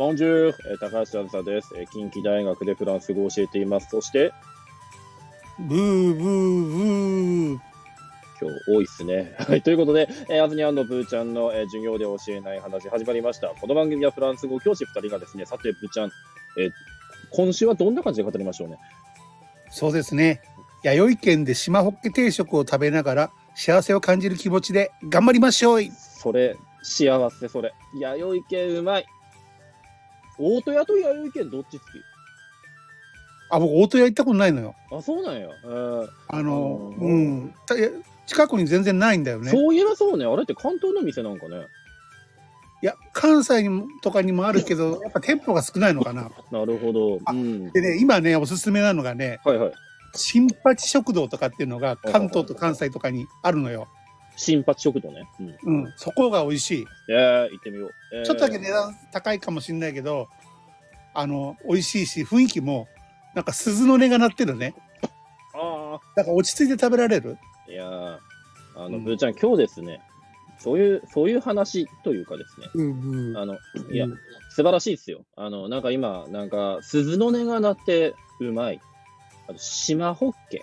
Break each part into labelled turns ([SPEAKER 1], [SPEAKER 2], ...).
[SPEAKER 1] ボンジュー、高橋あずさです、近畿大学でフランス語を教えています。そして、
[SPEAKER 2] ブーブーブー。
[SPEAKER 1] 今日多いっすね。はい。ということで、えー、あずにゃんのブーちゃんの、えー授業で教えない話始まりました。この番組はフランス語教師2人がですね、さて、ブーちゃん、えー今週はどんな感じで語りましょうね。
[SPEAKER 2] そうですね。弥生県で島ホッケ定食を食べながら幸せを感じる気持ちで頑張りましょう。
[SPEAKER 1] それ、幸せ、それ。弥生県うまい。大戸屋と弥生県どっち好き？
[SPEAKER 2] あ、僕、大戸屋行ったことないのよ。
[SPEAKER 1] あ、そうなんや。えー
[SPEAKER 2] あの、うん。た近くに全然ないんだよね。
[SPEAKER 1] そういえばそうね。あれって関東の店なんかね。
[SPEAKER 2] いや、関西にもとかにもあるけど、やっぱ店舗が少ないのかな。
[SPEAKER 1] なるほど。
[SPEAKER 2] あ
[SPEAKER 1] うん。
[SPEAKER 2] でね、今ね、おすすめなのがね、
[SPEAKER 1] はいはい。
[SPEAKER 2] 新八食堂とかっていうのが関東と関西とかにあるのよ。
[SPEAKER 1] 新八食堂ね。うん。
[SPEAKER 2] うん。そこが美味しい。
[SPEAKER 1] えー、行ってみよう。えー
[SPEAKER 2] ちょっとだけ値段高いかもしれないけど、あの、美味しいし、雰囲気も、なんか鈴の音が鳴ってるね。
[SPEAKER 1] あ
[SPEAKER 2] だから落ち着いて食べられる？
[SPEAKER 1] あ、いやーあの、
[SPEAKER 2] うん
[SPEAKER 1] ブーちゃん、今日ですね、そういう、そういう話というかですね、
[SPEAKER 2] うん
[SPEAKER 1] あの、いや、素晴らしいですよ。あの、なんか今、なんか、鈴の音が鳴ってうまい。あと、島ホッケ。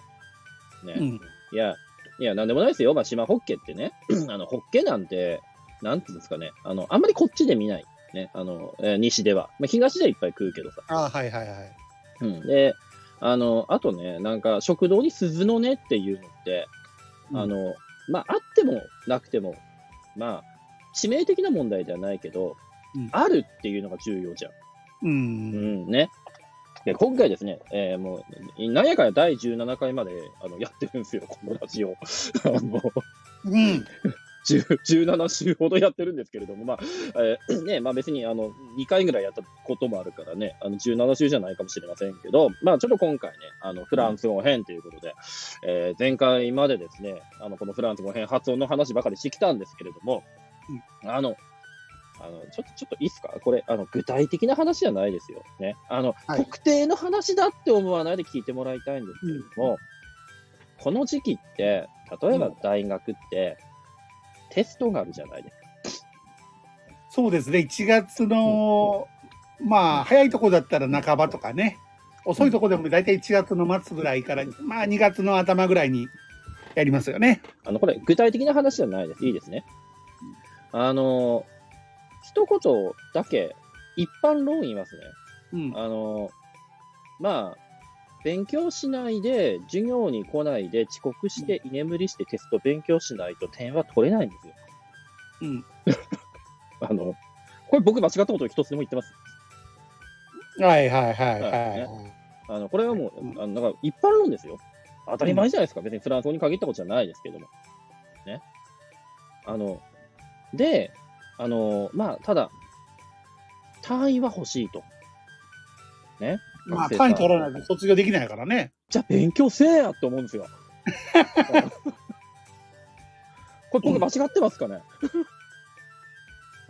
[SPEAKER 1] ね。
[SPEAKER 2] うん。
[SPEAKER 1] いや、いや、なんでもないですよ。まあ、島ホッケってね、あの、ホッケなんて、なんていうんですかね、あの、あんまりこっちで見ない。ね、あの、えー西では。まあ、東ではいっぱい食うけどさ。
[SPEAKER 2] ああ、はいはいはい。
[SPEAKER 1] うん。で、あの、あとね、なんか、食堂に鈴の音っていうのって、あの、まあ、あってもなくても、まあ、致命的な問題ではないけど、
[SPEAKER 2] うん
[SPEAKER 1] あるっていうのが重要じゃん。
[SPEAKER 2] う。
[SPEAKER 1] うんん、ね。で、今回ですね、えーもう、なんやかんや第17回まであのやってるんですよ、このラジオ。あの
[SPEAKER 2] うん。
[SPEAKER 1] 10 17週ほどやってるんですけれども、まあ、えー ね、まあ別にあの2回ぐらいやったこともあるからね、あの17週じゃないかもしれませんけど、まあちょっと今回ね、あのフランス語編ということで、えー前回までですね、あのこのフランス語編発音の話ばかりしてきたんですけれども、あの、あのちょっと、ちょっといいですか？これ、あの、具体的な話じゃないですよ。ね。あの、
[SPEAKER 2] はい
[SPEAKER 1] 特定の話だって思わないで聞いてもらいたいんですけれども、この時期って、例えば大学って、テストがあるじゃないですか。
[SPEAKER 2] そうですね。1月の、まあ、早いとこだったら半ばとかね。遅いとこでも大体1月の末ぐらいから、まあ2月の頭ぐらいにやりますよね。
[SPEAKER 1] あの、これ、具体的な話じゃないです。いいですね。あの、一言だけ、一般論言いますね。
[SPEAKER 2] うん。
[SPEAKER 1] あの、まあ、勉強しないで、授業に来ないで、遅刻して、居眠りしてテスト勉強しないと点は取れないんですよ。
[SPEAKER 2] うん。
[SPEAKER 1] あの、これ僕間違ったこと一つでも言ってます。
[SPEAKER 2] はいはいはい
[SPEAKER 1] は
[SPEAKER 2] はいい。
[SPEAKER 1] あの、これはもう
[SPEAKER 2] う、ん
[SPEAKER 1] あの、だから一般論ですよ。当たり前じゃないですか。別にフランス語に限ったことじゃないですけども。ね。あの、で、あの、まあ、ただ、単位は欲しいと。ね。
[SPEAKER 2] まあ、単位取らないと卒業できないからね。
[SPEAKER 1] じゃあ勉強せえやって思うんですよ。これ僕間違ってますかね、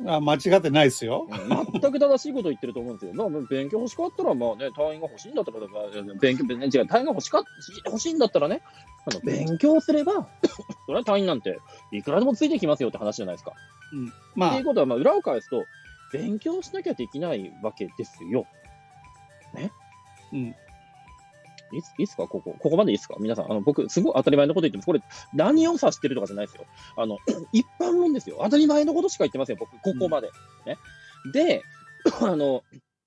[SPEAKER 2] あ間違ってないですよ。
[SPEAKER 1] 全く正しいこと言ってると思うんですよ。まあ、勉強欲しかったら、まあね、単位が欲しいんだったら、まあ勉強、違う、単位が欲しか欲しいんだったらね、あの勉強すれば、それは単位なんていくらでもついてきますよって話じゃないですか。
[SPEAKER 2] まあ
[SPEAKER 1] っていう、ことは、まあ、裏を返すと、勉強しなきゃできないわけですよ。
[SPEAKER 2] うん。
[SPEAKER 1] いいっすいいっすかここ、ここまでいいっすか？皆さん、あの、僕、すごい当たり前のこと言ってます。これ、何を指してるとかじゃないですよ。あの、一般論ですよ。当たり前のことしか言ってません、僕、ここまで。ね？で、あの、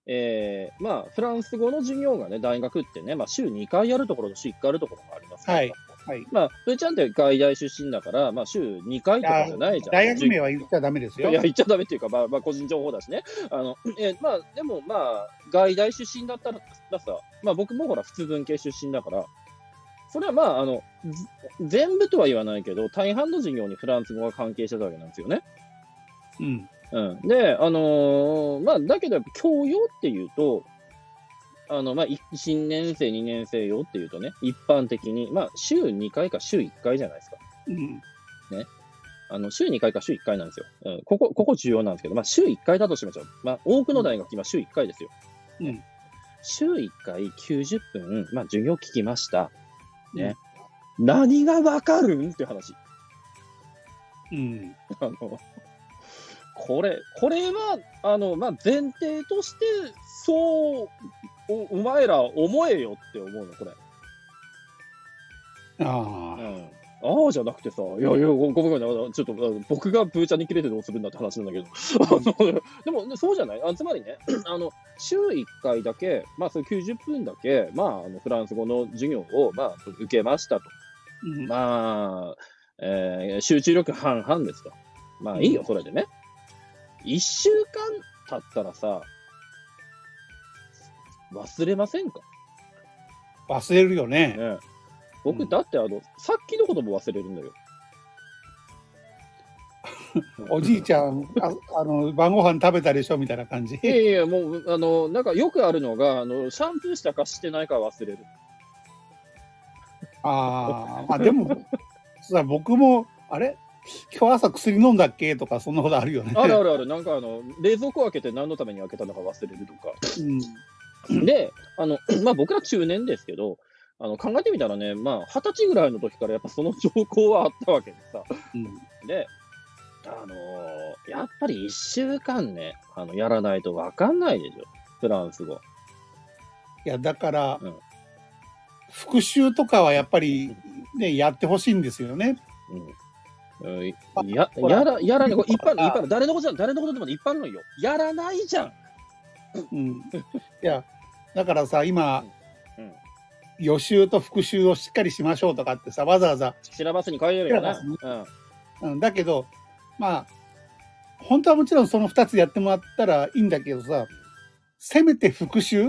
[SPEAKER 1] えー、まあ、フランス語の授業がね、大学ってね、まあ、週2回やるところと週1回やるところがありますから
[SPEAKER 2] はいはい。
[SPEAKER 1] まあ、ふーちゃんって外大出身だから、まあ、週2回とかじゃないじゃん。
[SPEAKER 2] 大学名は言っちゃダメですよ
[SPEAKER 1] い。や、言っちゃダメっていうか、まあ、まあ、個人情報だしね。あの、えまあ、でも、まあ、外大出身だったらさ、まあ、僕もほら、普通文系出身だから、それはまあ、あの、ず全部とは言わないけど、大半の授業にフランス語が関係してたわけなんですよね。
[SPEAKER 2] うん。
[SPEAKER 1] うん。で、あのーまあ、だけど、教養っていうと、あの、まあ、い新年生、2年生用っていうとね、一般的に、まあ、週2回か週1回じゃないですか。
[SPEAKER 2] うん。
[SPEAKER 1] あの、週2回か週1回なんですよ。うん、ここ、ここ重要なんですけど、まあ、週1回だとしましょう。まあ、多くの大学今週1回ですよ。
[SPEAKER 2] うん
[SPEAKER 1] 週1回90分、まあ、授業聞きました。ね。何がわかるんって話。
[SPEAKER 2] うん。
[SPEAKER 1] あの、これ、これは、あの、まあ、前提として、そう、おお前ら思えよって思うの、これ。
[SPEAKER 2] あ
[SPEAKER 1] う
[SPEAKER 2] あ。
[SPEAKER 1] ん。ああじゃなくてさ、いやいや、ごごめんごめん、ちょっと僕がブーちゃんに切れてどうするんだって話なんだけど、でも、ねそうじゃない？あつまりね、あの週1回だけ、まあ、その90分だけ、まあ、あのフランス語の授業を、まあ、受けましたと。
[SPEAKER 2] うん
[SPEAKER 1] まあ、えー集中力半々ですと。まあいいよ、
[SPEAKER 2] うん
[SPEAKER 1] それでね。一週間経ったらさ、忘れませんか、
[SPEAKER 2] 忘れるよね。
[SPEAKER 1] ね、僕、
[SPEAKER 2] うん
[SPEAKER 1] だってあの、さっきのことも忘れるんだよ。
[SPEAKER 2] おじいちゃん、ああの晩ご飯食べたでしょみたいな感じ。
[SPEAKER 1] いやいや、もう、あの、なんかよくあるのが、あの、シャンプーしたかしてないか忘れる。
[SPEAKER 2] ああ、まあでも、さ僕も、あれ？今日朝薬飲んだっけ？とか、そんなことあるよね。
[SPEAKER 1] あるあるある、なんかあの、冷蔵庫開けて何のために開けたのか忘れるとか。
[SPEAKER 2] うん。
[SPEAKER 1] で、あの、まあ僕ら中年ですけど、あの考えてみたらね、まあ二十歳ぐらいの時からやっぱその兆候はあったわけでさ。
[SPEAKER 2] うん
[SPEAKER 1] で、あのーやっぱり一週間ね、あの、やらないとわかんないでしょ。フランス語。
[SPEAKER 2] いや、だから、
[SPEAKER 1] うん
[SPEAKER 2] 復習とかはやっぱり、ね、やってほしいんですよね。
[SPEAKER 1] うん。うんや、やら、やらない、一般の、一般の、誰のことじゃん、誰のことでも一般のよ。やらないじゃん。
[SPEAKER 2] うん。いや、だからさ、今、
[SPEAKER 1] うん。
[SPEAKER 2] 予習と復習をしっかりしましょうとかってさ、わざわざ、
[SPEAKER 1] シラバスに書いてるよね
[SPEAKER 2] シラバ。
[SPEAKER 1] うん。
[SPEAKER 2] うん、だけど、まあ、本当はもちろんその2つやってもらったらいいんだけどさ、せめて復習？
[SPEAKER 1] い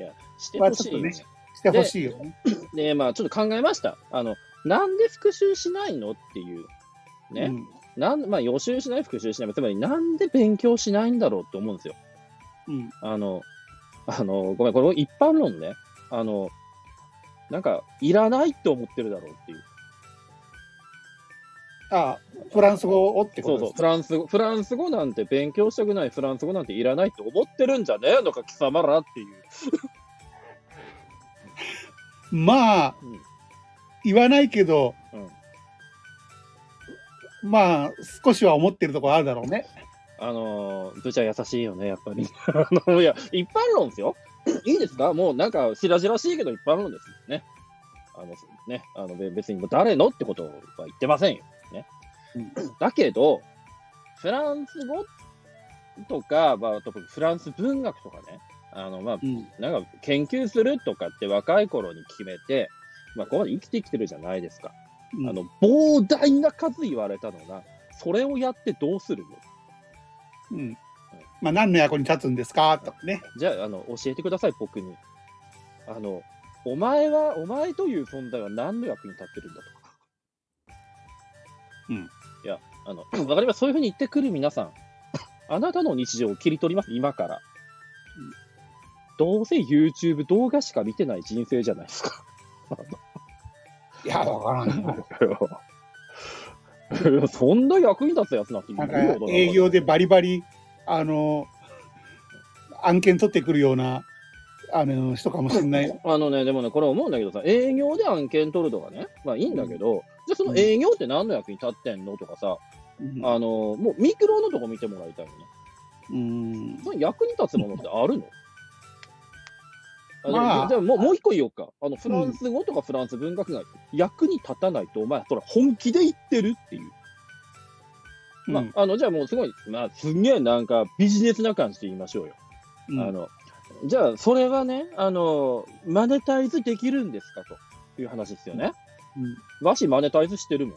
[SPEAKER 1] や、してほしいね。
[SPEAKER 2] してほしいよね。
[SPEAKER 1] で、まあ、ちょっと考えました。あの、なんで復習しないのっていう。ね。
[SPEAKER 2] うん
[SPEAKER 1] なんまあ、予習しない、復習しない。つまり、なんで勉強しないんだろうって思うんですよ。
[SPEAKER 2] うん。
[SPEAKER 1] あの、あの、ごめん、これ一般論ね。あの、なんか、いらないって思ってるだろうっていう。
[SPEAKER 2] あフランス語をってこ
[SPEAKER 1] そうそう、フランス語、フランス語なんて勉強したくない、フランス語なんていらないって思ってるんじゃね？えのか、貴様らっていう。
[SPEAKER 2] まあ、
[SPEAKER 1] うん
[SPEAKER 2] 言わないけど、
[SPEAKER 1] うん。
[SPEAKER 2] まあ、少しは思ってるところあるだろうね。
[SPEAKER 1] あのー、ブチャ優しいよね、やっぱり。あの、いや、一般論ですよ。いいですか？もうなんか、しらじらしいけど一般論ですね。あの、ね、あの、べ別に誰のってことは言ってませんよ。ね。
[SPEAKER 2] うん
[SPEAKER 1] だけど、フランス語とか、まあ、フランス文学とかね、あの、まあ、
[SPEAKER 2] うん。
[SPEAKER 1] なんか研究するとかって若い頃に決めて、まあ、ここまで生きてきてるじゃないですか。
[SPEAKER 2] うん
[SPEAKER 1] あの、膨大な数言われたのが、それをやってどうするの？
[SPEAKER 2] うん。まあ、何の役に立つんですか？とかね。
[SPEAKER 1] じゃあ、あの、教えてください、僕に。あの、お前は、お前という存在は何の役に立ってるんだとか。
[SPEAKER 2] うん。
[SPEAKER 1] いや、あの、わかります。そういうふうに言ってくる皆さん。あなたの日常を切り取ります、今から。どうせ YouTube 動画しか見てない人生じゃないですか。
[SPEAKER 2] いや、わからんな。
[SPEAKER 1] そんな役に立つやつなんて
[SPEAKER 2] なんか営業でバリバリ、あの、案件取ってくるような、あの、人かもしれない。
[SPEAKER 1] あのね、でもね、これ思うんだけどさ、営業で案件取るとかね、まあいいんだけど、じゃあその営業って何の役に立ってんのとかさ、
[SPEAKER 2] うん
[SPEAKER 1] あの、もうミクロのとこ見てもらいたいよね。
[SPEAKER 2] うん。
[SPEAKER 1] その役に立つものってあるの？
[SPEAKER 2] まあ
[SPEAKER 1] じゃあもうもう一個言おうか。あの、フランス語とかフランス文学が役に立たないと、お前、それ本気で言ってるっていう。ま
[SPEAKER 2] うん
[SPEAKER 1] あ、あの、じゃあもうすごい、まあ、すんげえなんかビジネスな感じで言いましょうよ。
[SPEAKER 2] うん
[SPEAKER 1] あの、じゃあ、それはね、あの、マネタイズできるんですかという話ですよね。
[SPEAKER 2] うん
[SPEAKER 1] わし、マネタイズしてるもん。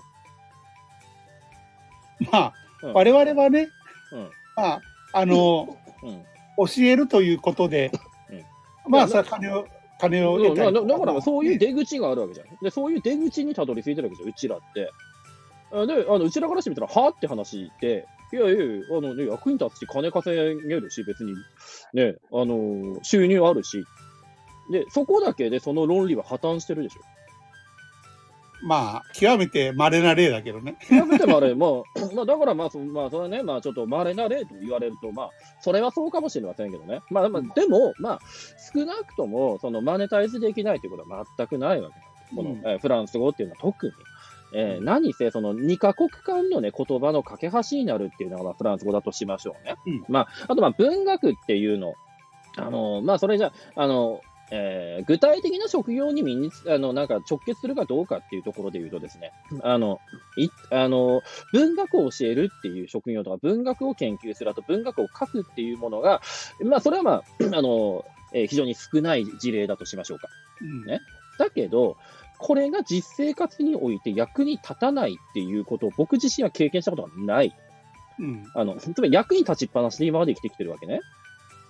[SPEAKER 2] まあ、
[SPEAKER 1] うん
[SPEAKER 2] 我々はね、
[SPEAKER 1] うん。
[SPEAKER 2] まあ、あの、
[SPEAKER 1] うん。
[SPEAKER 2] 教えるということで、まあ、
[SPEAKER 1] いや
[SPEAKER 2] それは金を、金を得たりと
[SPEAKER 1] だから、そういう
[SPEAKER 2] ね
[SPEAKER 1] 出口があるわけじゃん。で、そういう出口にたどり着いてるわけじゃん、うちらって。あで、あのうちらからしてみたら、はあ？って話で、いやいやいや、あのね、役に立つし、金稼げるし、別に、ね、あの、収入あるし。で、そこだけでその論理は破綻してるでしょ。
[SPEAKER 2] まあ、極めて稀な例だけどね。
[SPEAKER 1] 極めてまれ、まあ、まあ、だからまあ、そまあ、それはね、まあ、ちょっと稀な例と言われると、まあ、それはそうかもしれませんけどね。まあ、まあ、でも、まあ、少なくとも、その、マネタイズできないということは全くないわけ。この、
[SPEAKER 2] うん
[SPEAKER 1] えーフランス語っていうのは特に。えー何せ、その2カ国間のね、言葉の架け橋になるっていうのがまあフランス語だとしましょうね。
[SPEAKER 2] うん
[SPEAKER 1] まあ、あとまあ文学っていうの、あの、まあそれじゃ、あの、えー具体的な職業に身につあのなんか直結するかどうかっていうところで言うとですね、あの、いあの文学を教えるっていう職業とか、文学を研究する、あと文学を書くっていうものが、まあそれはまあ、あの、えー非常に少ない事例だとしましょうか。
[SPEAKER 2] うん
[SPEAKER 1] ねだけど、これが実生活において役に立たないっていうことを僕自身は経験したことがない。
[SPEAKER 2] うん
[SPEAKER 1] あの、つまり役に立ちっぱなしで今まで生きてきてるわけね。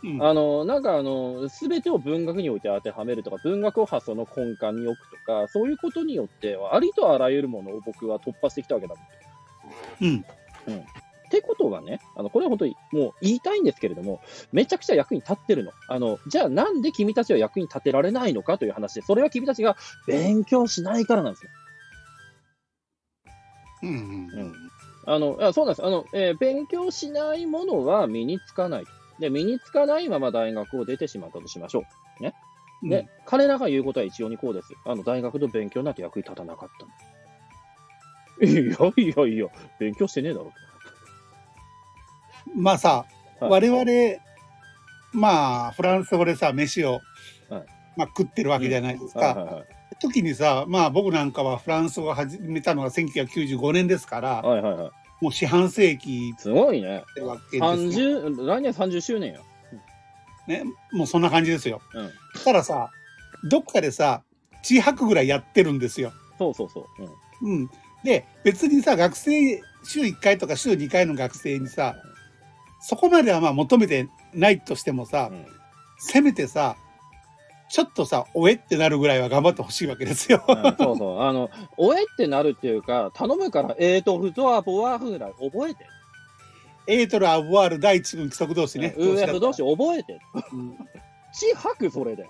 [SPEAKER 2] うん
[SPEAKER 1] あの、なんかあの、すべてを文学において当てはめるとか、文学を発想の根幹に置くとか、そういうことによって、ありとあらゆるものを僕は突破してきたわけだ。
[SPEAKER 2] うん
[SPEAKER 1] ってことはね、あの、これは本当にもう言いたいんですけれども、めちゃくちゃ役に立ってるの。あの、じゃあなんで君たちは役に立てられないのかという話で、それは君たちが勉強しないからなんですよ。
[SPEAKER 2] うんうん
[SPEAKER 1] うんあの、いやそうなんです。あの、えー勉強しないものは身につかない。で、身につかないまま大学を出てしまったとしましょう。
[SPEAKER 2] うん
[SPEAKER 1] で、彼らが言うことは一応にこうです。あの、大学の勉強なんて役に立たなかったの。いやいやいや、勉強してねえだろ。
[SPEAKER 2] まあさ、
[SPEAKER 1] はい
[SPEAKER 2] 我々、まあ、フランス語でさ、飯を、
[SPEAKER 1] はい
[SPEAKER 2] まあ、食ってるわけじゃないですか。
[SPEAKER 1] はいはい
[SPEAKER 2] 時にさ、まあ僕なんかはフランス語を始めたのが1995年ですから、
[SPEAKER 1] はい。はいはいはい。
[SPEAKER 2] もう四半世紀
[SPEAKER 1] すごいね。
[SPEAKER 2] ってわけですよ。
[SPEAKER 1] 30、来年30周年よ。
[SPEAKER 2] ね、もうそんな感じですよ。
[SPEAKER 1] うん。
[SPEAKER 2] たださ、どっかでさ、地博ぐらいやってるんですよ。
[SPEAKER 1] そうそうそう。うん。
[SPEAKER 2] うん。で、別にさ、学生、週1回とか週2回の学生にさ、そこまではまあ求めてないとしてもさ、
[SPEAKER 1] うん
[SPEAKER 2] せめてさ、ちょっとさ、おえってなるぐらいは頑張ってほしいわけですよ。
[SPEAKER 1] うんそうそう。あの、おえってなるっていうか、頼むから、えーと、フトア、ボワーフぐらい覚えて。
[SPEAKER 2] エートル、アブワール、第一軍規則同士ね。
[SPEAKER 1] ウーエフ同士覚えて。
[SPEAKER 2] うん
[SPEAKER 1] 地吐く、それで。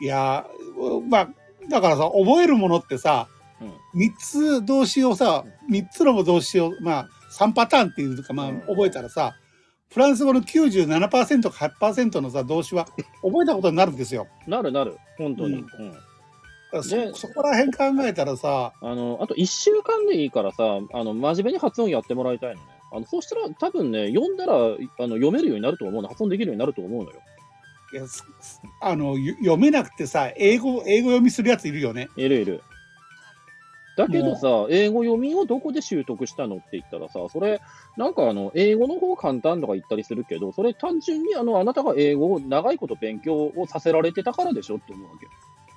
[SPEAKER 2] いやー、まあ、だからさ、覚えるものってさ、
[SPEAKER 1] うん。
[SPEAKER 2] 三つ動詞をさ、三つの動詞を、まあ、3パターンっていうか、まあ
[SPEAKER 1] うん、
[SPEAKER 2] 覚えたらさ、フランス語の97%か8%のさ、動詞は 覚えたことになるんですよ。
[SPEAKER 1] なるなる、本当に。
[SPEAKER 2] う
[SPEAKER 1] うんん。
[SPEAKER 2] だから
[SPEAKER 1] で
[SPEAKER 2] そそこら辺考えたらさ、
[SPEAKER 1] あの、あと1週間でいいからさ、あの、真面目に発音やってもらいたいのね。あの、そうしたら多分ね、読んだら、あの、読めるようになると思うの。発音できるようになると思うのよ。
[SPEAKER 2] いやすあのよ読めなくてさ、英語、英語読みするやついるよね。
[SPEAKER 1] いるいる。だけどさ、英語読みをどこで習得したのって言ったらさ、それ、なんかあの、英語の方簡単とか言ったりするけど、それ単純にあの、あなたが英語を長いこと勉強をさせられてたからでしょって思うわけよ。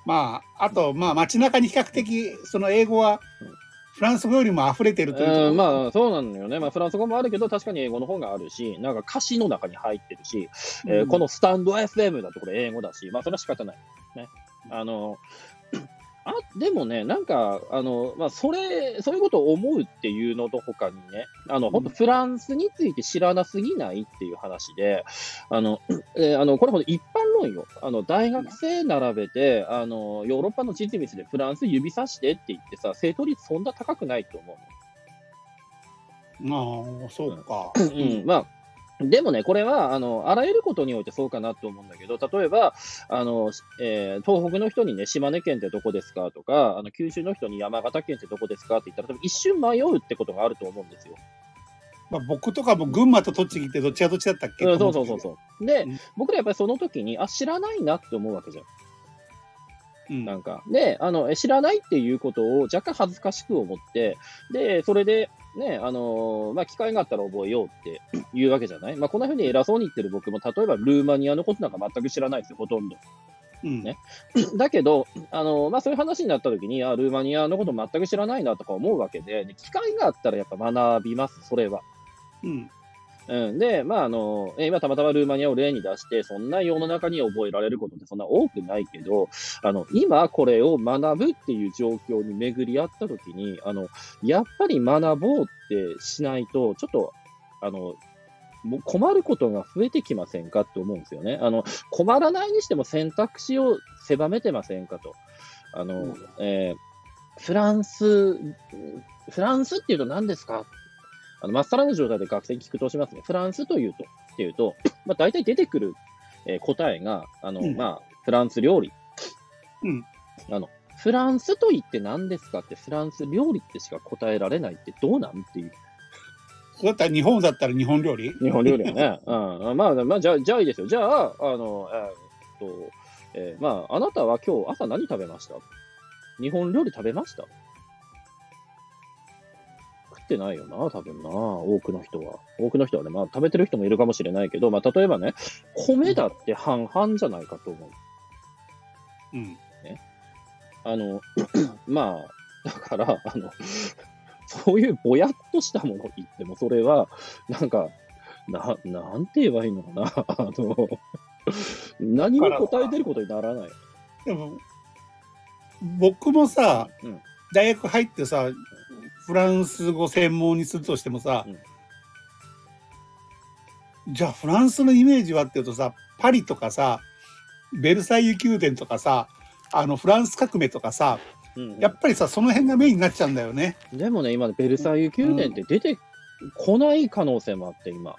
[SPEAKER 2] まあ、あと、まあ、街中に比較的、その英語は
[SPEAKER 1] うん、
[SPEAKER 2] フランス語よりも溢れてるというところ
[SPEAKER 1] うん、まあ、そうなんだよね。まあ、フランス語もあるけど、確かに英語の方があるし、なんか歌詞の中に入ってるし、えー
[SPEAKER 2] うん
[SPEAKER 1] このスタンド FM だとこれ英語だし、まあ、それは仕方ない。ね。あの、あ、でもね、なんか、あの、まあ、それ、そういうことを思うっていうのと他にね、あの、本当フランスについて知らなすぎないっていう話で、あの、えーあの、これほど一般論よ。あの、大学生並べて、あの、ヨーロッパの地図見せてフランス指さしてって言ってさ、正答率そんな高くないと思うの。
[SPEAKER 2] ああ、そうか。
[SPEAKER 1] うん、まあ、でもね、これは、あの、あらゆることにおいてそうかなと思うんだけど、例えば、あの、えー東北の人にね、島根県ってどこですかとか、あの、九州の人に山形県ってどこですかって言ったら、多分一瞬迷うってことがあると思うんですよ。
[SPEAKER 2] まあ、僕とかも群馬と栃木ってどっちがどっちだったっけ、
[SPEAKER 1] うん、そうそうそうそう。で
[SPEAKER 2] うん、
[SPEAKER 1] 僕らやっぱりその時に、あ、知らないなって思うわけじゃん。
[SPEAKER 2] うん
[SPEAKER 1] なんか。で、あの、え知らないっていうことを若干恥ずかしく思って、で、それで、ね、あのーまあ、機会があったら覚えようって 言うわけじゃない？まあ、こんな風に偉そうに言ってる僕も、例えばルーマニアのことなんか全く知らないですよ、ほとんど。
[SPEAKER 2] うん
[SPEAKER 1] ね だけど、あのーまあ、そういう話になった時に、あ、ルーマニアのこと全く知らないなとか思うわけで、で機会があったらやっぱ学びます、それは。
[SPEAKER 2] うん
[SPEAKER 1] うん、で、まああの、え今たまたまルーマニアを例に出して、そんな世の中に覚えられることってそんな多くないけど、あの、今これを学ぶっていう状況に巡り合ったときに、あの、やっぱり学ぼうってしないと、ちょっと、あの、もう困ることが増えてきませんかって思うんですよね。あの、困らないにしても選択肢を狭めてませんかと。あの、
[SPEAKER 2] うん
[SPEAKER 1] えーフランス、フランスっていうと何ですかあの、まっさらな状態で学生に聞くとしますね。フランスというと、っていうと、まあ、大体出てくる、えー答えが、あの、
[SPEAKER 2] うん
[SPEAKER 1] まあ、フランス料理。
[SPEAKER 2] うん
[SPEAKER 1] あの、フランスと言って何ですかって、フランス料理ってしか答えられないってどうなんっていう。
[SPEAKER 2] だったら日本だったら日本料理？
[SPEAKER 1] 日本料理はね。うん。まあ、まあ、じゃあ、じゃあいいですよ。じゃあ、あの、えーっと、えーまあ、あなたは今日朝何食べました？日本料理食べました？食ってないよな、多分な、多くの人は。多くの人はね、まあ、食べてる人もいるかもしれないけど、まあ、例えばね、米だって半々じゃないかと思う。
[SPEAKER 2] うん。
[SPEAKER 1] あの、まあ、だから、あの、そういうぼやっとしたもの言っても、それは、なんか、な、なんて言えばいいのかな。あの、何も答えてることにならない。
[SPEAKER 2] でも、僕もさ、
[SPEAKER 1] うん
[SPEAKER 2] 大学入ってさ、フランス語専門にするとしてもさ、じゃあフランスのイメージはっていうとさ、パリとかさ、ベルサイユ宮殿とかさ、あのフランス革命とかさ、
[SPEAKER 1] うん
[SPEAKER 2] やっぱりさ、その辺がメインになっちゃうんだよね。
[SPEAKER 1] でもね、今、ベルサイユ宮殿って出てこない可能性もあって、今。
[SPEAKER 2] う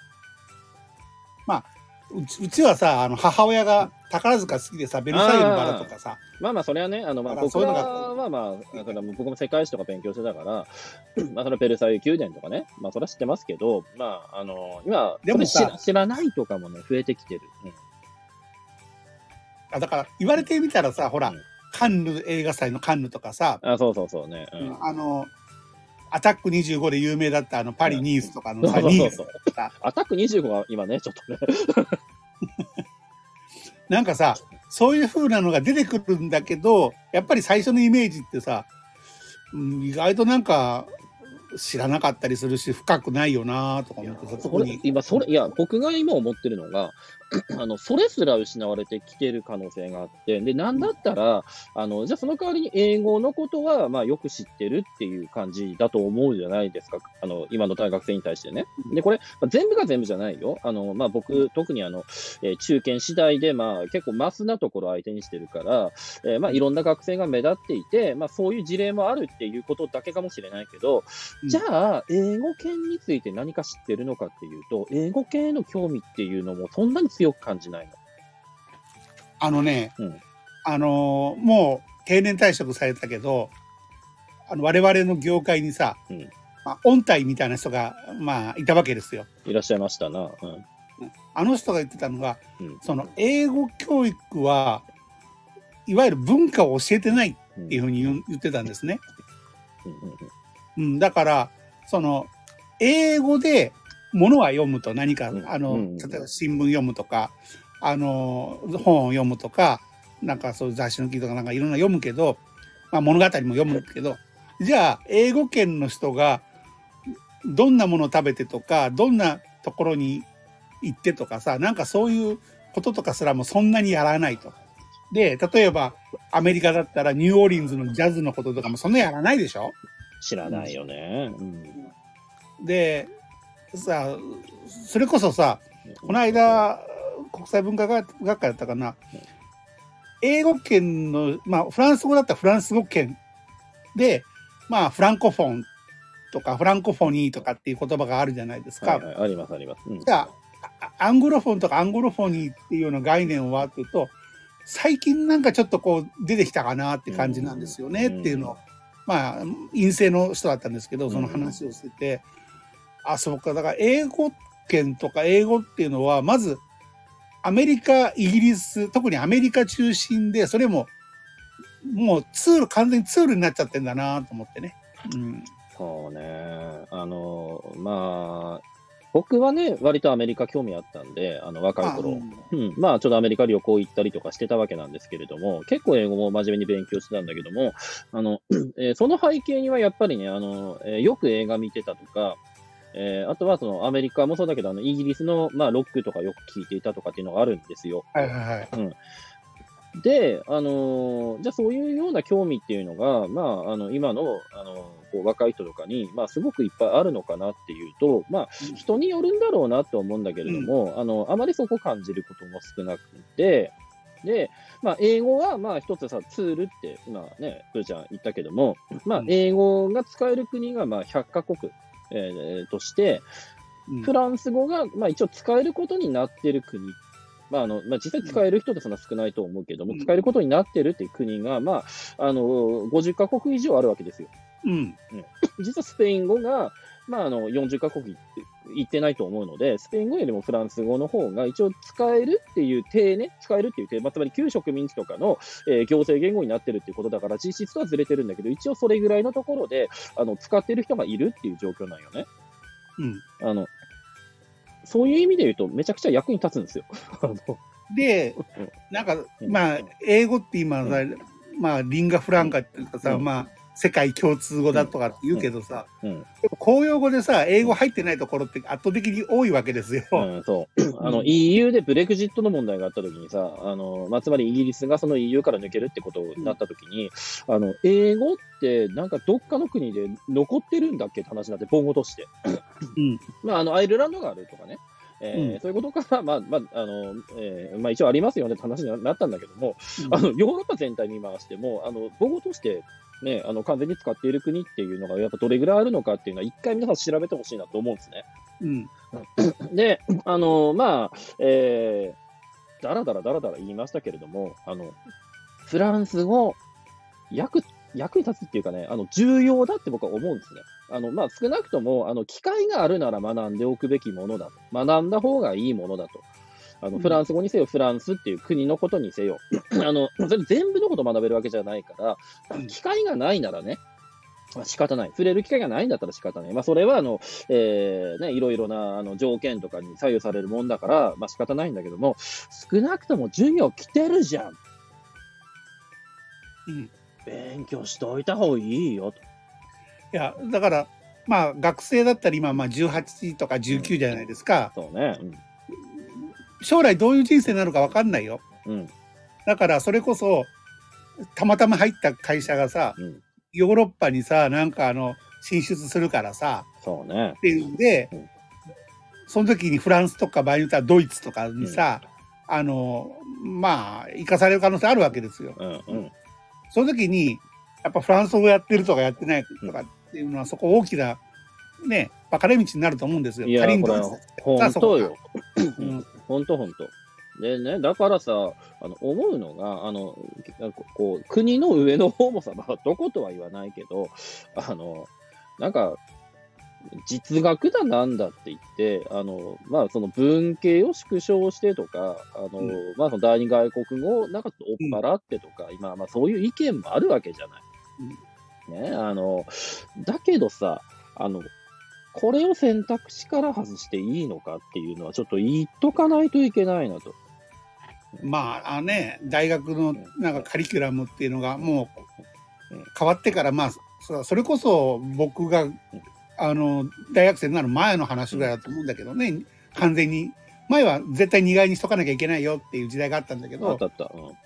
[SPEAKER 2] ちうちはさ、あの母親が宝塚好きでさ、ベルサイユのバラとかさ、
[SPEAKER 1] まあまあ、それはね、あの、まあ、僕は、まあまあ、だから僕も世界史とか勉強してたから、まあ、そのベルサイユ宮殿とかね、まあ、それは知ってますけど、まあ、あの、今、
[SPEAKER 2] でも
[SPEAKER 1] 知らないとかもね、増えてきてる。うん。
[SPEAKER 2] あだから言われてみたらさ、ほら、
[SPEAKER 1] うん。
[SPEAKER 2] カンヌ映画祭のカンヌとかさ、
[SPEAKER 1] あ、そうそうそうね。うん。
[SPEAKER 2] あの、アタック25で有名だったあのパリ・ニースとかのさ、
[SPEAKER 1] そうそう
[SPEAKER 2] ニース
[SPEAKER 1] アタック25が今ね、ちょっとね。
[SPEAKER 2] なんかさ、そういう風なのが出てくるんだけど、やっぱり最初のイメージってさ、うん意外となんか知らなかったりするし、深くないよなとか思ってさ、そこに。
[SPEAKER 1] 今、それ、いや、僕が今思ってるのが、あの、それすら失われてきてる可能性があって、で、なんだったら、あの、じゃあその代わりに英語のことは、まあ、よく知ってるっていう感じだと思うじゃないですか。あの、今の大学生に対してね。で、これ、まあ全部が全部じゃないよ。あの、まあ、僕、特にあの、えー中堅次第で、まあ、結構マスなところを相手にしてるから、えーまあ、いろんな学生が目立っていて、まあ、そういう事例もあるっていうことだけかもしれないけど、
[SPEAKER 2] うん
[SPEAKER 1] じゃあ、英語圏について何か知ってるのかっていうと、英語系への興味っていうのもそんなに強く感じないの？
[SPEAKER 2] あのね、
[SPEAKER 1] うん
[SPEAKER 2] あのーもう定年退職されたけど、あの我々の業界にさ、
[SPEAKER 1] うん
[SPEAKER 2] まあ、音体みたいな人が、まあ、いたわけですよ。
[SPEAKER 1] いらっしゃいましたな。うん。
[SPEAKER 2] あの人が言ってたのが、
[SPEAKER 1] うん
[SPEAKER 2] その英語教育はいわゆる文化を教えてない
[SPEAKER 1] うん
[SPEAKER 2] っていうふうに言ってたんですね。
[SPEAKER 1] うんうん、
[SPEAKER 2] だからその英語で物は読むと何か、
[SPEAKER 1] うん
[SPEAKER 2] あの、
[SPEAKER 1] うん
[SPEAKER 2] 例えば新聞読むとかあの本を読むとかなんかそういう雑誌の記事とかなんかいろんな読むけど、まあ、物語も読むけどじゃあ英語圏の人がどんなものを食べてとかどんなところに行ってとかさなんかそういうこととかすらもそんなにやらないと。で例えばアメリカだったらニューオーリンズのジャズのこととかもそんなやらないでしょ？
[SPEAKER 1] 知らないよね。うん。
[SPEAKER 2] でさそれこそさこの間国際文化学学会だったかな英語圏のまあフランス語だったらフランス語圏でまあフランコフォンとかフランコフォニーとかっていう言葉があるじゃないですか。
[SPEAKER 1] はいはい、ありますあります。うん
[SPEAKER 2] じゃああアングロフォンとかアングロフォニーっていうような概念はっていうと最近なんかちょっとこう出てきたかなって感じなんですよねっていうのを、まあ陰性の人だったんですけどその話をしてて、あそうかだから英語圏とか英語っていうのはまずアメリカイギリス特にアメリカ中心でそれももうツール完全にツールになっちゃってんだなと思ってね。うん
[SPEAKER 1] そうね。あの、まあ、僕はね、割とアメリカ興味あったんで、あの、若い頃。うん、まあ、ちょっとアメリカ旅行行ったりとかしてたわけなんですけれども、結構英語も真面目に勉強してたんだけども、あの、えーその背景にはやっぱりね、あの、えーよく映画見てたとか、えーあとはそのアメリカもそうだけど、あの、イギリスの、まあ、ロックとかよく聞いていたとかっていうのがあるんですよ。
[SPEAKER 2] はいはいはい。
[SPEAKER 1] で、あのーじゃあそういうような興味っていうのが、まあ、あの、今の、あのこう若い人とかに、まあ、すごくいっぱいあるのかなっていうと、まあ、人によるんだろうなと思うんだけれども、あの、あまりそこ感じることも少なくて、で、まあ、英語は、まあ、一つさ、ツールって、今ね、プーちゃん言ったけども、まあ
[SPEAKER 2] う、ん
[SPEAKER 1] 英語が使える国が、まあ、100カ国、えーとして、
[SPEAKER 2] うん
[SPEAKER 1] フランス語が、まあ、一応使えることになっている国、まああのまあ、実際使える人ってそんな少ないと思うけども、
[SPEAKER 2] うん
[SPEAKER 1] 使えることになってるっていう国が、まあ、あの50カ国以上あるわけですよ。
[SPEAKER 2] うん。
[SPEAKER 1] 実はスペイン語が、まあ、あの40カ国言ってないと思うので、スペイン語よりもフランス語の方が一応使えるっていう体ね、使えるっていう体、まあ、つまり旧植民地とかの、えー行政言語になってるっていうことだから、実質とはずれてるんだけど、一応それぐらいのところであの使ってる人がいるっていう状況なんよね。
[SPEAKER 2] うん。
[SPEAKER 1] あのそういう意味で言うと、めちゃくちゃ役に立つんですよ。あの
[SPEAKER 2] で
[SPEAKER 1] うん、
[SPEAKER 2] なんか、
[SPEAKER 1] うん
[SPEAKER 2] まあ、英語って今さ、まあ、リンガフランカっていうかさ、
[SPEAKER 1] うん
[SPEAKER 2] まあ、世界共通語だとかって言うけどさ、
[SPEAKER 1] うん
[SPEAKER 2] 公用語でさ、英語入ってないところって圧倒的に多いわけですよ。
[SPEAKER 1] うん、そう。あの、
[SPEAKER 2] うん
[SPEAKER 1] EU でブレグジットの問題があったときにさ、あの、まあ、つまりイギリスがその EU から抜けるってことになったときに、あの、英語ってなんかどっかの国で残ってるんだっけって話になって、母語として。
[SPEAKER 2] うん。
[SPEAKER 1] まあ、あの、アイルランドがあるとかね。えー
[SPEAKER 2] うん
[SPEAKER 1] そういうことから、まあ、まあ、あの、えーまあ一応ありますよねって話になったんだけども、
[SPEAKER 2] うん
[SPEAKER 1] あの、ヨーロッパ全体見回しても、あの、母語として、ね、あの、完全に使っている国っていうのが、やっぱどれぐらいあるのかっていうのは、一回皆さん調べてほしいなと思うんですね。
[SPEAKER 2] うん。
[SPEAKER 1] で、あの、まあ、えー、だらだらだらだら言いましたけれども、あの、フランス語、役、役に立つっていうかね、あの、重要だって僕は思うんですね。あの、まあ、少なくとも、あの、機会があるなら学んでおくべきものだと。学んだ方がいいものだと。あの、
[SPEAKER 2] うん
[SPEAKER 1] フランス語にせよ、フランスっていう国のことにせよ。あの、それ全部のことを学べるわけじゃないから、
[SPEAKER 2] うん
[SPEAKER 1] 機会がないならね、まあ仕方ない。触れる機会がないんだったら仕方ない。まあ、それは、あの、えーね、いろいろなあの条件とかに左右されるもんだから、まあ仕方ないんだけども、少なくとも授業来てるじゃん。
[SPEAKER 2] うん。
[SPEAKER 1] 勉強しといた方がいいよと。
[SPEAKER 2] いや、だから、まあ、学生だったら今、まあ、18とか19じゃないですか。
[SPEAKER 1] そうね。
[SPEAKER 2] 将来どういう人生になるか分かんないよ。
[SPEAKER 1] うん。うん。
[SPEAKER 2] だから、それこそ、たまたま入った会社がさ、
[SPEAKER 1] うん。
[SPEAKER 2] ヨーロッパにさ、なんかあの、進出するからさ、
[SPEAKER 1] そうね
[SPEAKER 2] っ。ていうんで
[SPEAKER 1] うん、
[SPEAKER 2] その時にフランスとか場合によってはドイツとかにさ、あの、まあ、生かされる可能性あるわけですよ。
[SPEAKER 1] うんうん。
[SPEAKER 2] その時に、やっぱフランス語やってるとかやってないとかっていうのは、そこ大きな、ね、分かれ道になると思うんですよ。
[SPEAKER 1] いや、これ本当よ。
[SPEAKER 2] うん
[SPEAKER 1] 本当本当。でね、だからさ、あの思うのが、あのここう国の上の方もさ、まあ、どことは言わないけど、あのなんか、実学だなんだって言って、あのまあ、その文系を縮小してとか、あの
[SPEAKER 2] うん
[SPEAKER 1] まあ、その第二外国語をなんか追っ払ってとか、今、まあ、そういう意見もあるわけじゃない。ね、あのだけどさあの、これを選択肢から外していいのかっていうのは、ちょっと言っとかないといけないなと。
[SPEAKER 2] まあ、あのね、大学のなんかカリキュラムっていうのがもう
[SPEAKER 1] うん
[SPEAKER 2] 変わってから、まあ、そそれこそ僕が、あの、大学生になる前の話ぐらいだと思うんだけどね、完全に。前は絶対2外にしとかなきゃいけないよっていう時代があったんだけど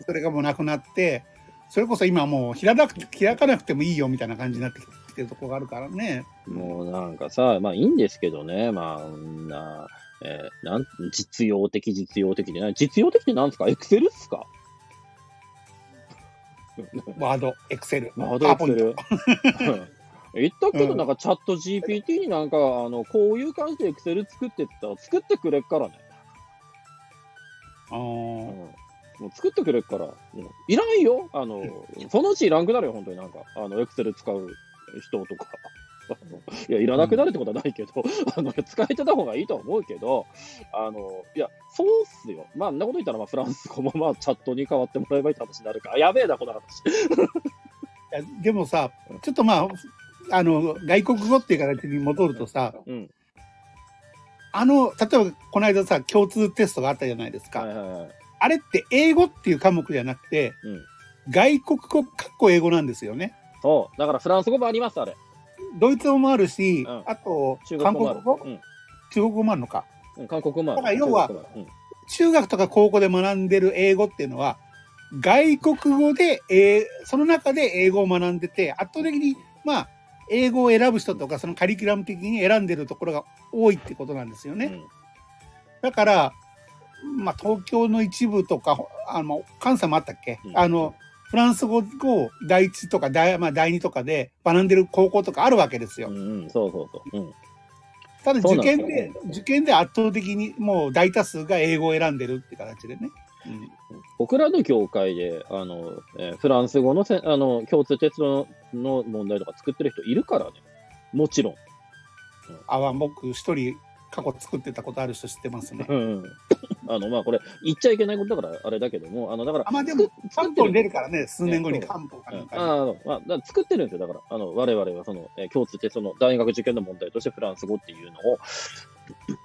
[SPEAKER 2] それがもうなくなって、それこそ今もう開かなくて開かなくてもいいよみたいな感じになってきてるところがあるからね。
[SPEAKER 1] もうなんかさ、まあいいんですけどね、まあ、んな、えーなん実用的、実用的で。ない。実用的ってなんですか？エクセルっすか？
[SPEAKER 2] ワード、エクセル、
[SPEAKER 1] ワードエクセル。言ったけど、
[SPEAKER 2] うん。
[SPEAKER 1] なんかチャット GPT になんか、あの、こういう感じでエクセル作ってったら作ってくれっからね。
[SPEAKER 2] ポイント
[SPEAKER 1] うん。もう作ってくれっから、もういらんよ。あの、そのうちいらんくなるよ、本当になんか。あの、エクセル使う人とか。いや、いらなくなるってことはないけど、あの、使えてた方がいいとは思うけど、あの、いや、そうっすよ。まあ、んなこと言ったら、まあ、フランス語もまあ、チャットに変わってもらえばいいって話になるから、やべえな、この話。
[SPEAKER 2] いやでもさ、ちょっとまあ、あの、外国語っていう形に戻るとさ、
[SPEAKER 1] うん。
[SPEAKER 2] あの、例えばこの間さ、共通テストがあったじゃないですか。
[SPEAKER 1] はいはいはい。
[SPEAKER 2] あれって英語っていう科目じゃなくて、
[SPEAKER 1] うん。
[SPEAKER 2] 外国語かっこ英語なんですよね。
[SPEAKER 1] そう。だから、フランス語もあります、あれ。
[SPEAKER 2] ドイツ語もあるし、
[SPEAKER 1] うん
[SPEAKER 2] あと、韓。国語？
[SPEAKER 1] うん
[SPEAKER 2] 中国語もあるのか。
[SPEAKER 1] うん。韓国語もある。
[SPEAKER 2] だから要は
[SPEAKER 1] 中
[SPEAKER 2] 学とか高校で学んでる英語っていうのは、外国語で、えーその中で英語を学んでて、圧倒的に、まあ、英語を選ぶ人とか、そのカリキュラム的に選んでるところが多いってことなんですよね。
[SPEAKER 1] うん。
[SPEAKER 2] だから、まあ、東京の一部とか、あの、関西もあったっけ、
[SPEAKER 1] うん
[SPEAKER 2] あの、フランス語を第一とか第,、まあ、第二とかで学んでる高校とかあるわけですよ。
[SPEAKER 1] うんうん、そうそうそう。うん。
[SPEAKER 2] ただ受験で、受験で圧倒的にもう大多数が英語を選んでるって形でね。うん
[SPEAKER 1] 僕らの業界で、あの、えーフランス語のせあの共通テストの問題とか作ってる人いるからね。もちろん。
[SPEAKER 2] あわ、僕一人過去作ってたことある人知ってますね。
[SPEAKER 1] うん。あの、まあ、これ、言っちゃいけないことだから、あれだけども、あの、だから、
[SPEAKER 2] あ、まあでも、関東に出るからね、数年後に
[SPEAKER 1] ね
[SPEAKER 2] 関東か
[SPEAKER 1] うん、
[SPEAKER 2] なんかに。
[SPEAKER 1] あの、まあ、作ってるんですよ。だから、あの、我々はその、えー共通テストの大学受験の問題としてフランス語っていうのを、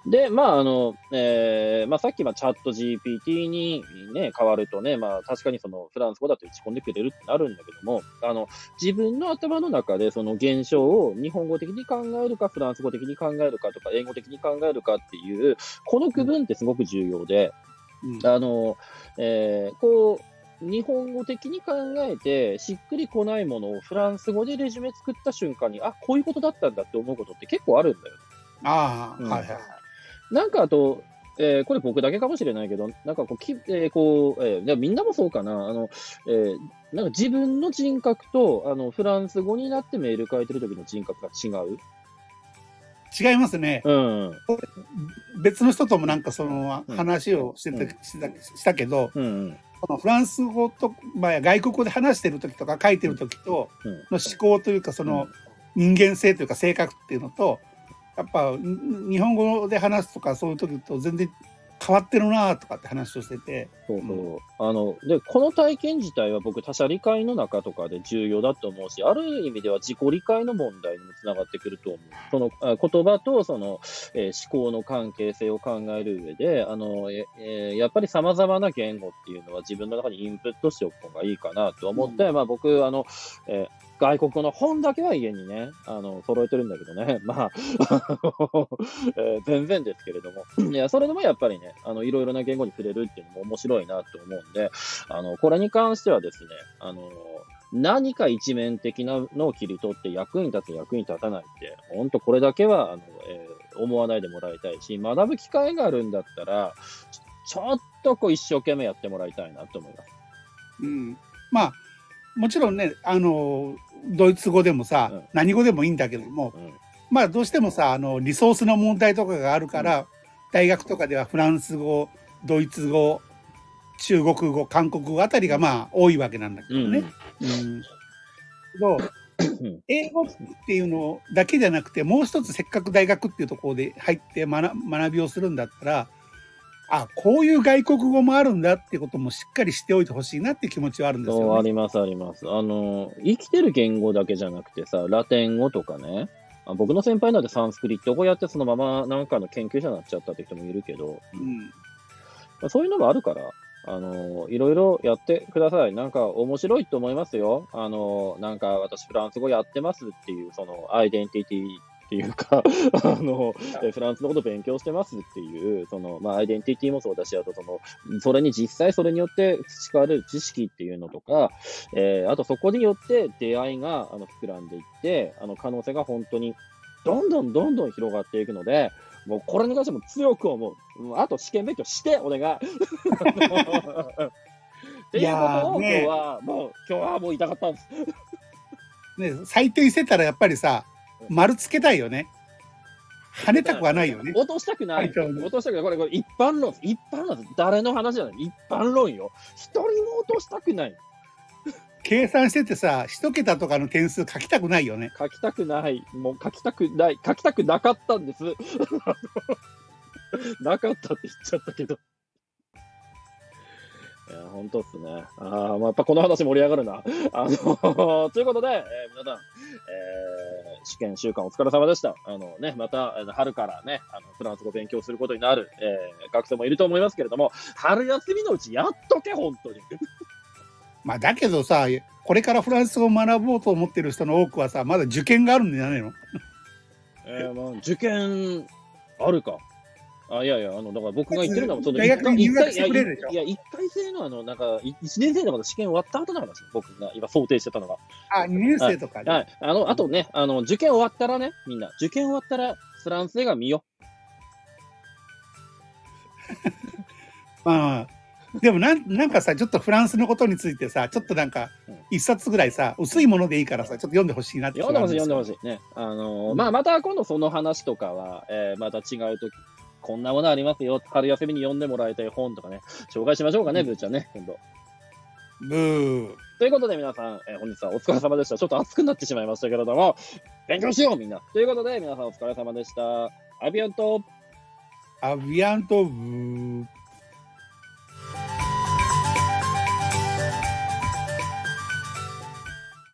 [SPEAKER 1] で、まあ、あの、えーまあ、さっき、まあ、チャット GPT にね、変わるとね、まあ、確かにその、フランス語だと打ち込んでくれるってなるんだけども、あの、自分の頭の中でその現象を日本語的に考えるか、フランス語的に考えるかとか、英語的に考えるかっていう、この区分ってすごく重要で、
[SPEAKER 2] うん
[SPEAKER 1] あの、えーこう、日本語的に考えて、しっくりこないものをフランス語でレジュメ作った瞬間に、あ、こういうことだったんだって思うことって結構あるんだよ。
[SPEAKER 2] ああ、
[SPEAKER 1] うん
[SPEAKER 2] はいはいはい。
[SPEAKER 1] なんかあと、えーこれ僕だけかもしれないけど、なんかこう、きえーこう、えーみんなもそうかな、あの、えーなんか自分の人格と、あの、フランス語になってメール書いてる時の人格が違う？
[SPEAKER 2] 違いますね。
[SPEAKER 1] うん。
[SPEAKER 2] 別の人ともなんかその
[SPEAKER 1] うん
[SPEAKER 2] 話をしてた,、したしたけど、
[SPEAKER 1] うん。
[SPEAKER 2] このフランス語と、まあ、外国語で話してる時とか書いてる時と
[SPEAKER 1] うん。
[SPEAKER 2] の思考というかその人間性というか性格っていうのとやっぱん日本語で話すとかそういう時と全然変わってるなとかって話をしてて、
[SPEAKER 1] そうそう。あの、で、この体験自体は僕、他者理解の中とかで重要だと思うし、ある意味では自己理解の問題にもつながってくると思う。そのあ言葉とその、えー思考の関係性を考える上で、あの、ええーやっぱり様々な言語っていうのは自分の中にインプットしておく方がいいかなと思って、まあ僕、あの、えー外国の本だけは家にね、あの、揃えてるんだけどね。まあ、えー全然ですけれども。いや、それでもやっぱりね、あの、いろいろな言語に触れるっていうのも面白いなと思うんで、あの、これに関してはですね、あの、何か一面的なのを切り取って役に立つ役に立たないって、本当これだけは、あの、えー思わないでもらいたいし、学ぶ機会があるんだったら、ちょっとこう一生懸命やってもらいたいなと思います。
[SPEAKER 2] うん、まあもちろんねあのドイツ語でもさ、
[SPEAKER 1] うん。
[SPEAKER 2] 何語でもいいんだけども
[SPEAKER 1] うん。
[SPEAKER 2] まあどうしてもさあのリソースの問題とかがあるから、大学とかではフランス語ドイツ語中国語韓国語あたりがまあ多いわけなんだけどね。うん。けど
[SPEAKER 1] うん。
[SPEAKER 2] 英語っていうのだけじゃなくてもう一つせっかく大学っていうところで入って学学びをするんだったらあこういう外国語もあるんだってこともしっかりしておいてほしいなって気持ちはあるんですよね。
[SPEAKER 1] あります、あります。あの、生きてる言語だけじゃなくてさ、ラテン語とかね、あ僕の先輩なんてサンスクリット語やってそのままなんかの研究者になっちゃったって人もいるけど、
[SPEAKER 2] うん
[SPEAKER 1] まあそういうのもあるから、あの、いろいろやってください。なんか面白いと思いますよ。あの、なんか私フランス語やってますっていう、そのアイデンティティっていうか、あの、えフランスのこと勉強してますっていう、その、まあ、アイデンティティもそうだし、あとその、それに実際それによって培われる知識っていうのとか、えーあとそこによって出会いがあの膨らんでいって、あの可能性が本当にどんどんどんどん広がっていくので、もうこれに関しても強く思う。あと試験勉強して、お願い。っていうことを今日は、もう、今日はもう言いたかったんです。
[SPEAKER 2] ね、採点してたらやっぱりさ丸つけたいよね。跳ねたくはないよね。
[SPEAKER 1] 落としたくない。落としたくない。これ、これ一般論。一般論。誰の話じゃない？一般論よ。一人も落としたくない。
[SPEAKER 2] 計算しててさ一桁とかの点数書きたくないよね。
[SPEAKER 1] 書きたくない。もう書きたくない。書きたくなかったんです。なかったって言っちゃったけど。いや、本当っすね。ああ、まあ、やっぱこの話盛り上がるな。あの、ということで、えー皆さん、えー試験週間お疲れ様でした。あのね、また、春からね、あの、フランス語勉強することになる、えー学生もいると思いますけれども、春休みのうちやっとけ、本当に。
[SPEAKER 2] まあだけどさこれからフランス語を学ぼうと思ってる人の多くはさまだ受験があるんじゃないの？
[SPEAKER 1] えーまあ、受験、あるか。あ、いやいや、あの、だから僕が言ってるのは、その、
[SPEAKER 2] 大学に入学してくれ
[SPEAKER 1] る
[SPEAKER 2] るでしょ
[SPEAKER 1] いや、一回生のあの、なんか、い一年生のまだ試験終わった後の話、僕が今想定してたのが。
[SPEAKER 2] あ2年生とかね、
[SPEAKER 1] はい。あの、あとね、あの、受験終わったらね、みんな、受験終わったら、フランス映画見よ
[SPEAKER 2] まあでもなんなんかさちょっとフランスのことについてさちょっとなんか
[SPEAKER 1] うん
[SPEAKER 2] 一冊ぐらいさ薄いものでいいからさちょっと読んでほしいなって
[SPEAKER 1] 読んでほしい、読んでほ
[SPEAKER 2] い
[SPEAKER 1] しい。ね。あのーまあ、また今度その話とかは、えーまた違うとき、こんなものありますよ。春休みに読んでもらいたい本とかね、紹介しましょうかね、
[SPEAKER 2] うん
[SPEAKER 1] ブーちゃんね、今度。
[SPEAKER 2] ブー
[SPEAKER 1] ということで皆さん、えー本日はお疲れ様でした。ちょっと熱くなってしまいましたけれども、勉強しようみんな。ということで皆さんお疲れ様でした。アビアント
[SPEAKER 2] アビアントブー